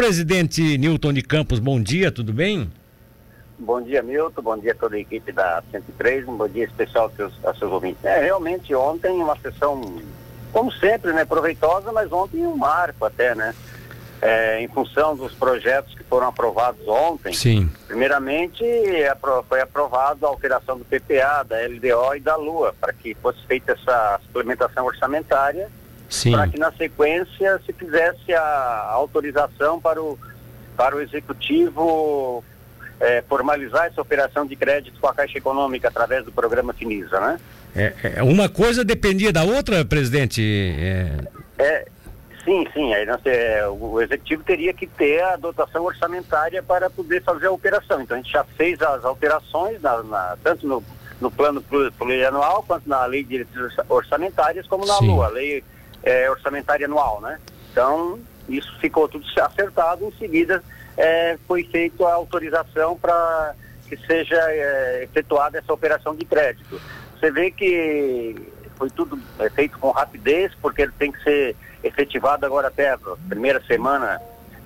presidente Newton de Campos, bom dia, tudo bem? Bom dia, Milton. Bom dia a toda a equipe da 103. Um bom dia especial aos seus, aos seus ouvintes. É, realmente, ontem uma sessão, como sempre, né, proveitosa, mas ontem um marco até, né? É, em função dos projetos que foram aprovados ontem. Sim. Primeiramente, foi aprovada a alteração do PPA, da LDO e da Lua, para que fosse feita essa suplementação orçamentária, para que na sequência se fizesse a autorização para o, para o executivo é, formalizar essa operação de crédito com a Caixa Econômica através do programa Finisa, né? É, é uma coisa dependia da outra, presidente? É, é sim, sim. Aí nós, é, o executivo teria que ter a dotação orçamentária para poder fazer a operação. Então a gente já fez as alterações, na, na, tanto no, no plano plurianual quanto na lei de diretrizes orçamentárias, como na sim. LUA, lei é, orçamentária anual, né? Então isso ficou tudo acertado. Em seguida é, foi feita a autorização para que seja é, efetuada essa operação de crédito. Você vê que foi tudo é, feito com rapidez, porque ele tem que ser efetivado agora até a primeira semana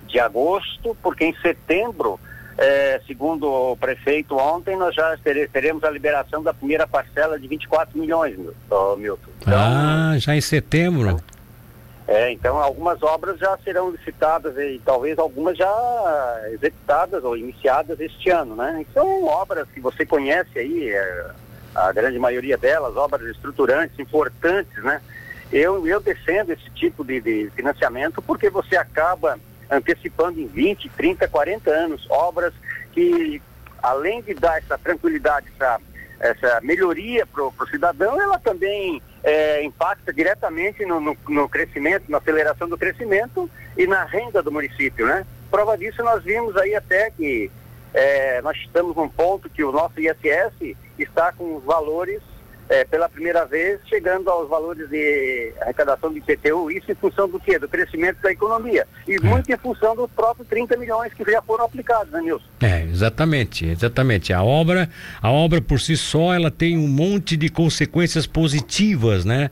de agosto, porque em setembro, é, segundo o prefeito ontem, nós já teremos a liberação da primeira parcela de 24 milhões, Milton. Então, ah, já em setembro? É, então algumas obras já serão licitadas e talvez algumas já executadas ou iniciadas este ano, né? São obras que você conhece aí, é, a grande maioria delas, obras estruturantes, importantes, né? Eu, eu defendo esse tipo de, de financiamento porque você acaba antecipando em 20, 30, 40 anos obras que, além de dar essa tranquilidade, essa, essa melhoria para o cidadão, ela também é, impacta diretamente no, no, no, crescimento, na aceleração do crescimento e na renda do município, né? Prova disso nós vimos aí até que é, nós estamos num ponto que o nosso ISS está com valores é, pela primeira vez chegando aos valores de arrecadação de IPTU, isso em função do quê? Do crescimento da economia. E é. muito em função dos próprios 30 milhões que já foram aplicados, né, Nilson? É, exatamente, exatamente. A obra, a obra por si só, ela tem um monte de consequências positivas, né?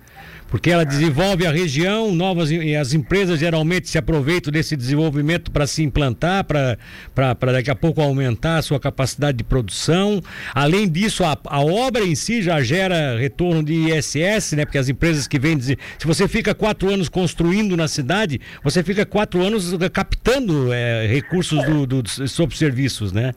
Porque ela desenvolve a região, novas e as empresas geralmente se aproveitam desse desenvolvimento para se implantar, para daqui a pouco aumentar a sua capacidade de produção. Além disso, a, a obra em si já gera retorno de ISS, né? Porque as empresas que vendem, se você fica quatro anos construindo na cidade, você fica quatro anos captando é, recursos do, do, sobre serviços, né?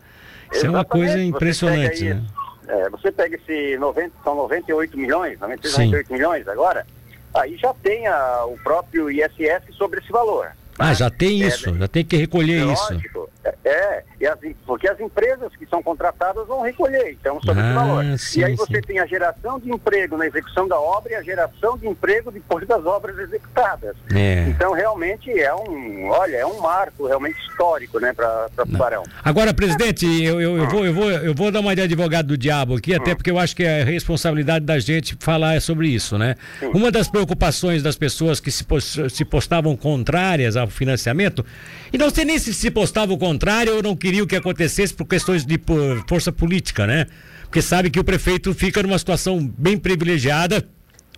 Isso Exatamente. é uma coisa impressionante, você né? É, você pega esse 90, são 98 milhões, 98 milhões agora, aí já tem a, o próprio ISS sobre esse valor. Ah, já tem é, isso, já tem que recolher é isso. Lógico, é, é as, porque as empresas que são contratadas vão recolher, então, sobre ah, valor. Sim, e aí você sim. tem a geração de emprego na execução da obra e a geração de emprego depois das obras executadas. É. Então, realmente é um, olha, é um marco realmente histórico, né, para Tubarão. Agora, presidente, eu, eu, eu, vou, eu, vou, eu vou dar uma de advogado do diabo aqui, até hum. porque eu acho que é responsabilidade da gente falar sobre isso, né? Sim. Uma das preocupações das pessoas que se, se postavam contrárias ao financiamento, e não sei nem se se postava o contrário ou não queria o que acontecesse por questões de por força política, né? Porque sabe que o prefeito fica numa situação bem privilegiada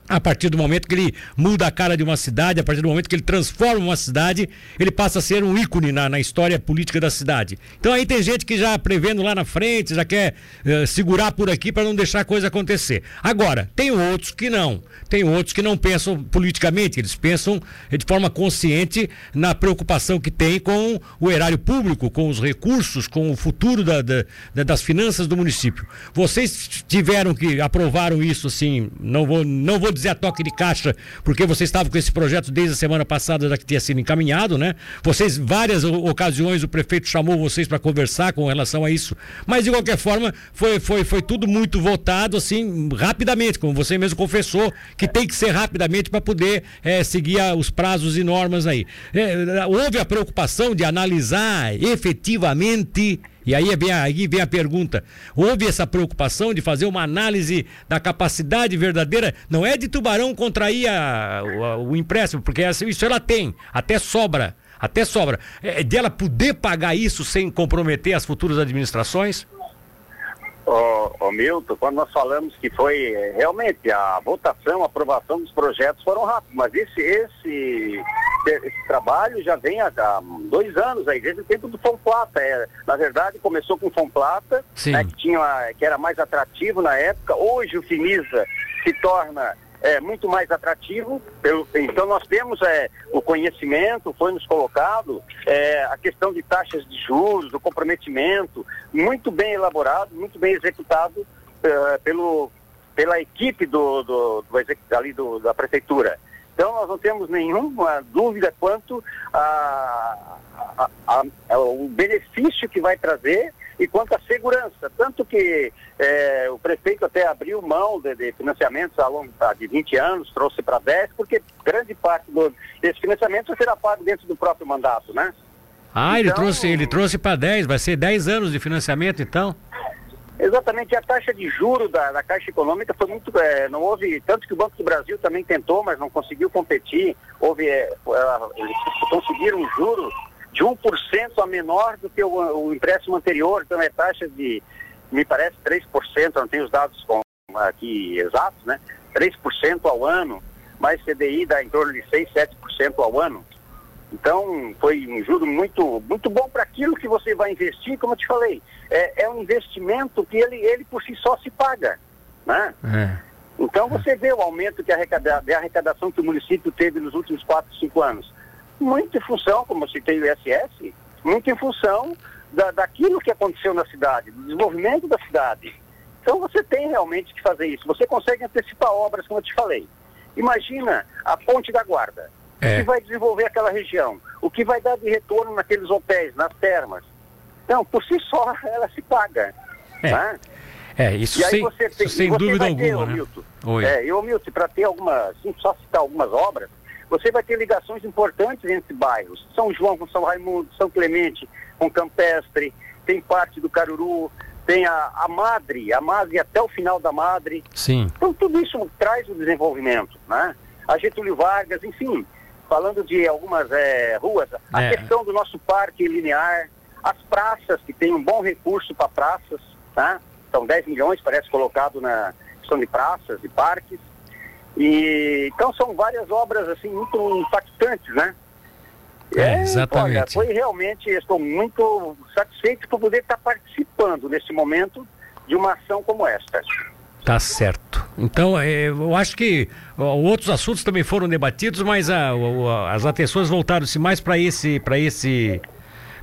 a partir do momento que ele muda a cara de uma cidade, a partir do momento que ele transforma uma cidade, ele passa a ser um ícone na, na história política da cidade. Então aí tem gente que já prevendo lá na frente, já quer uh, segurar por aqui para não deixar a coisa acontecer. Agora, tem outros que não. Tem outros que não pensam politicamente, eles pensam de forma consciente na preocupação que tem com o erário público, com os recursos, com o futuro da, da, das finanças do município. Vocês tiveram que aprovaram isso, assim, não vou, não vou dizer a toque de caixa, porque vocês estavam com esse projeto desde a semana passada, já que tinha sido encaminhado, né? Vocês, várias ocasiões, o prefeito chamou vocês para conversar com relação a isso. Mas, de qualquer forma, foi, foi, foi tudo muito votado, assim, rapidamente, como você mesmo confessou, que tem que ser rapidamente para poder é, seguir a, os prazos e normas aí. É, houve a preocupação de analisar efetivamente e aí vem, a, aí vem a pergunta: houve essa preocupação de fazer uma análise da capacidade verdadeira? Não é de Tubarão contrair a, o, o empréstimo, porque isso ela tem, até sobra. Até sobra. É, é dela poder pagar isso sem comprometer as futuras administrações? Ô, Milton, quando nós falamos que foi é, realmente a votação, a aprovação dos projetos foram rápidos, mas esse, esse, esse trabalho já vem há, há dois anos aí, desde o tempo do Fomplata. É, na verdade, começou com o Fomplata, né, que, tinha, que era mais atrativo na época. Hoje o Finisa se torna é, muito mais atrativo. Pelo, então nós temos é, o conhecimento, foi nos colocado, é, a questão de taxas de juros, o comprometimento, muito bem elaborado, muito bem executado é, pelo, pela equipe do, do, do, ali do, da prefeitura. Então nós não temos nenhuma dúvida quanto a, a, a, ao benefício que vai trazer e quanto à segurança. Tanto que é, o prefeito até abriu mão de, de financiamentos ao longo de 20 anos, trouxe para 10, porque grande parte do, desse financiamento será pago dentro do próprio mandato, né? Ah, então, ele trouxe, ele trouxe para 10, vai ser 10 anos de financiamento então? Exatamente, a taxa de juro da, da Caixa Econômica foi muito. É, não houve. Tanto que o Banco do Brasil também tentou, mas não conseguiu competir. Houve. É, eles conseguiram um juro de 1% a menor do que o, o empréstimo anterior, então é taxa de, me parece, 3%, não tenho os dados com, aqui exatos, né? 3% ao ano, mais CDI dá em torno de 6, 7% ao ano. Então, foi um juro muito, muito bom para aquilo que você vai investir, como eu te falei. É, é um investimento que ele, ele por si só se paga, né? É. Então, você vê o aumento que arrecada, de arrecadação que o município teve nos últimos 4, 5 anos muito em função, como eu citei o ISS, muito em função da, daquilo que aconteceu na cidade, do desenvolvimento da cidade. Então você tem realmente que fazer isso. Você consegue antecipar obras, como eu te falei. Imagina a Ponte da Guarda. É. O que vai desenvolver aquela região? O que vai dar de retorno naqueles hotéis, nas termas? Então, por si só, ela se paga. É, né? é isso, sem, tem, isso sem dúvida alguma. Ter, né? Milton, Oi. É, eu, Milton, para ter algumas, assim, só citar algumas obras, você vai ter ligações importantes entre bairros. São João com São Raimundo, São Clemente com Campestre, tem parte do Caruru, tem a, a Madre, a Madre até o final da Madre. Sim. Então tudo isso traz o desenvolvimento, né? A Getúlio Vargas, enfim, falando de algumas é, ruas, a é. questão do nosso parque linear, as praças, que tem um bom recurso para praças, né? São 10 milhões, parece, colocado na questão de praças e parques. E, então são várias obras assim muito impactantes, né? É, exatamente. Olha, foi realmente, estou muito satisfeito por poder estar participando nesse momento de uma ação como esta. Tá certo. Então, é, eu acho que outros assuntos também foram debatidos, mas a, a, as atenções voltaram-se mais para esse, para esse,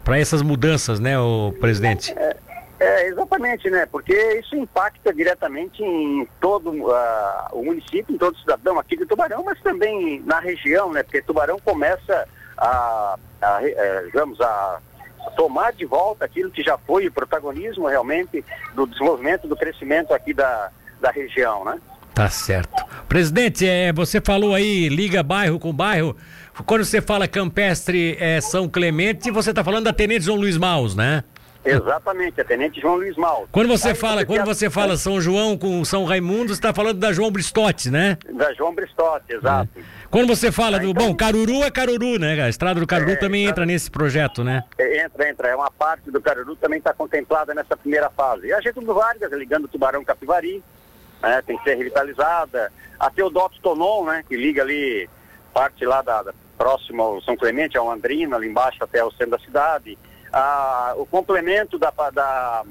para essas mudanças, né, o presidente? É, é, exatamente, né? Porque isso impacta diretamente em todo uh, o município, em todo cidadão aqui de Tubarão, mas também na região, né? Porque Tubarão começa a, a, a é, digamos, a tomar de volta aquilo que já foi o protagonismo realmente do desenvolvimento, do crescimento aqui da, da região, né? Tá certo. Presidente, é, você falou aí, liga bairro com bairro. Quando você fala Campestre é, São Clemente, você está falando da Tenente João Luiz Maus, né? Exatamente, a Tenente João Luiz Mal. Quando você Aí fala, quando você fala São João com São Raimundo, você está falando da João Bristotti, né? Da João Bristotti, exato. É. Quando você fala do. Então... Bom, Caruru é Caruru, né? A estrada do Caruru é, também entra nesse projeto, né? É, entra, entra. É uma parte do Caruru também está contemplada nessa primeira fase. E a Getúlio Vargas, ligando Tubarão Capivari, né? tem que ser revitalizada. A Teodoto Tonon, né? Que liga ali, parte lá da, da próximo ao São Clemente, ao Andrina, ali embaixo até o centro da cidade a, o complemento da, da,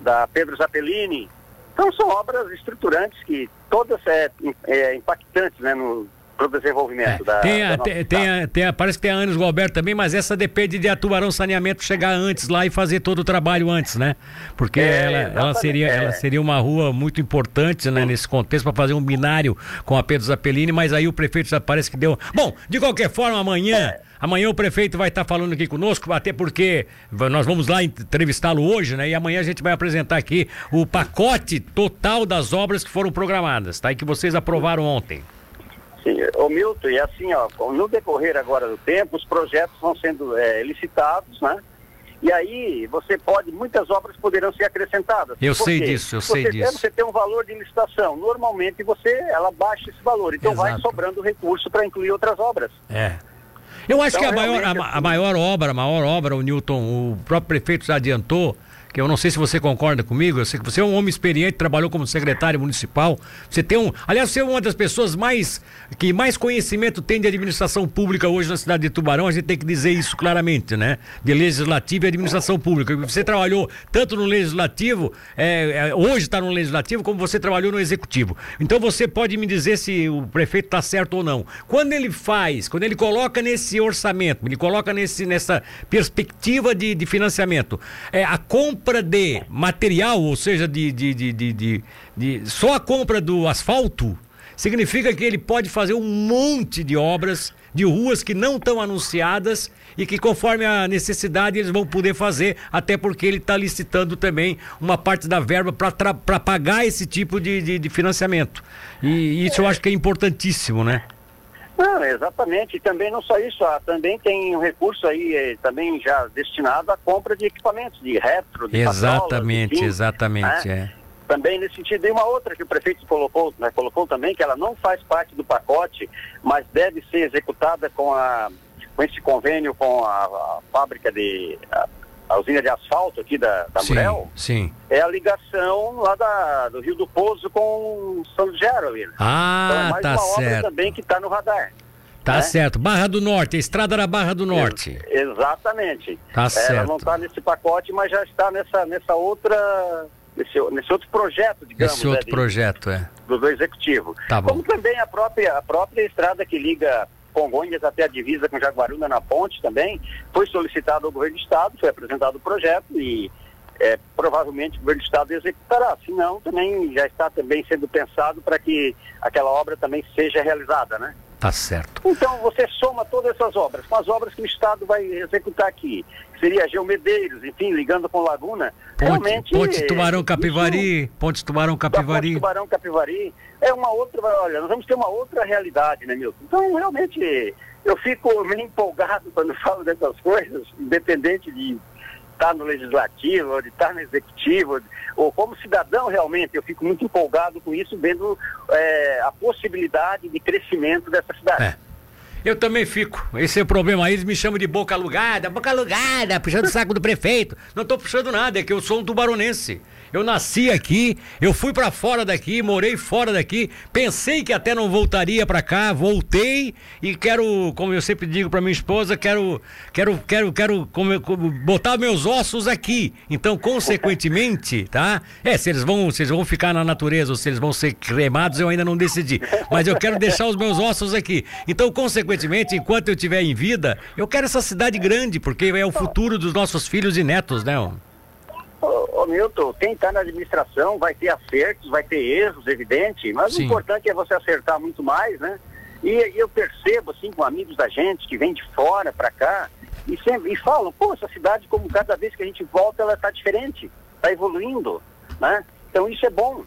da Pedro Zappellini. Então são obras estruturantes que todas é, é impactantes né, no, para o desenvolvimento é. da, tem, a, da tem, tem, a, tem a, Parece que tem a Anos Galberto também, mas essa depende de a Tubarão Saneamento chegar antes lá e fazer todo o trabalho antes, né? Porque é, ela, ela, seria, é. ela seria uma rua muito importante né, nesse contexto para fazer um binário com a Pedro Zappellini, mas aí o prefeito já parece que deu. Bom, de qualquer forma, amanhã. É. Amanhã o prefeito vai estar falando aqui conosco, até porque nós vamos lá entrevistá-lo hoje, né? E amanhã a gente vai apresentar aqui o pacote total das obras que foram programadas, tá? E que vocês aprovaram ontem. Sim, o Milton, e assim, ó, no decorrer agora do tempo, os projetos vão sendo é, licitados, né? E aí você pode, muitas obras poderão ser acrescentadas. Eu sei disso, eu sei disso. Você tem um valor de licitação. Normalmente você, ela baixa esse valor. Então Exato. vai sobrando recurso para incluir outras obras. É. Eu acho então, que a maior, a, a, maior obra, a maior obra, o Newton, o próprio prefeito já adiantou, que eu não sei se você concorda comigo, eu sei que você é um homem experiente, trabalhou como secretário municipal, você tem um, aliás, você é uma das pessoas mais que mais conhecimento tem de administração pública hoje na cidade de Tubarão, a gente tem que dizer isso claramente, né? De legislativo e administração pública. Você trabalhou tanto no legislativo, é, é, hoje está no legislativo, como você trabalhou no executivo. Então você pode me dizer se o prefeito está certo ou não. Quando ele faz, quando ele coloca nesse orçamento, ele coloca nesse, nessa perspectiva de, de financiamento, é a compra compra de material, ou seja, de, de, de, de, só a compra do asfalto, significa que ele pode fazer um monte de obras de ruas que não estão anunciadas e que conforme a necessidade eles vão poder fazer, até porque ele está licitando também uma parte da verba para pagar esse tipo de financiamento. E isso eu acho que é importantíssimo, né? Não, exatamente. E também não só isso, ah, também tem um recurso aí eh, também já destinado à compra de equipamentos, de retro, de Exatamente, patrolas, exatamente, né? é. Também nesse sentido, e uma outra que o prefeito colocou, né, colocou também, que ela não faz parte do pacote, mas deve ser executada com, a, com esse convênio com a, a fábrica de. A, a usina de asfalto aqui da, da sim, Murel, sim. é a ligação lá da, do Rio do Pouso com São Gero ali. Né? Ah, então é mais tá uma certo. obra também que está no radar. Tá né? certo. Barra do Norte, a estrada da Barra do Norte. Ex exatamente. Tá Ela certo. não está nesse pacote, mas já está nessa, nessa outra. Nesse, nesse outro projeto, digamos. Esse outro né, de- projeto, é. do, do executivo. Tá bom. Como também a própria, a própria estrada que liga Congonhas até a divisa com Jaguaruna na ponte também, foi solicitado ao governo do estado, foi apresentado o projeto e é, provavelmente o governo do estado executará. Se não, também já está também sendo pensado para que aquela obra também seja realizada, né? Tá certo. Então você soma todas essas obras, com as obras que o Estado vai executar aqui, que seria Geomedeiros, enfim, ligando com Laguna, Ponte, realmente... Ponte Tubarão isso- Capivari, Ponte Tubarão da Ponte Capivari. Tubarão Capivari, é uma outra, olha, nós vamos ter uma outra realidade, né, Milton? Então, realmente, eu fico meio empolgado quando falo dessas coisas, independente de estar no legislativo, de estar no executivo, ou como cidadão realmente, eu fico muito empolgado com isso, vendo é, a possibilidade de crescimento dessa cidade. É. Eu também fico. Esse é o problema. Aí eles me chamam de boca alugada, boca alugada, puxando o saco do prefeito. Não tô puxando nada, é que eu sou um tubaronense. Eu nasci aqui, eu fui pra fora daqui, morei fora daqui, pensei que até não voltaria pra cá, voltei e quero, como eu sempre digo pra minha esposa, quero quero quero quero como- como botar meus ossos aqui. Então, consequentemente, tá? É, se eles vão, se eles vão ficar na natureza ou se eles vão ser cremados, eu ainda não decidi. Mas eu quero deixar os meus ossos aqui. Então, consequentemente, enquanto eu estiver em vida, eu quero essa cidade grande, porque é o futuro dos nossos filhos e netos, né? Ô, ô, Milton, quem está na administração vai ter acertos, vai ter erros, evidente, mas Sim. o importante é você acertar muito mais, né? E, e eu percebo, assim, com amigos da gente que vêm de fora para cá e, sempre, e falam, pô, essa cidade, como cada vez que a gente volta, ela está diferente, está evoluindo, né? Então isso é bom.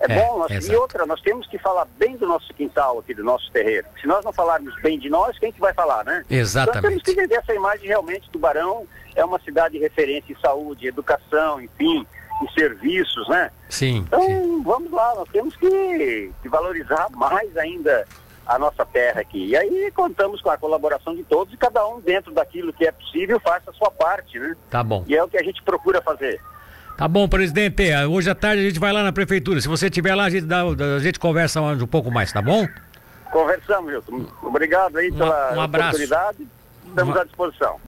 É, É, bom. Nós, e outra, nós temos que falar bem do nosso quintal aqui, do nosso terreiro. Se nós não falarmos bem de nós, quem que vai falar, né? Exatamente. Então temos que vender essa imagem realmente. Tubarão é uma cidade de referência em saúde, educação, enfim, em serviços, né? Sim, Então sim. vamos lá, nós temos que, que valorizar mais ainda a nossa terra aqui. E aí contamos com a colaboração de todos e cada um dentro daquilo que é possível faça a sua parte, né? Tá bom. E é o que a gente procura fazer. Tá bom, presidente. Hoje à tarde a gente vai lá na prefeitura. Se você estiver lá, a gente, dá, a gente conversa um pouco mais, tá bom? Conversamos, Milton. Obrigado aí pela um abraço. oportunidade. Estamos à disposição.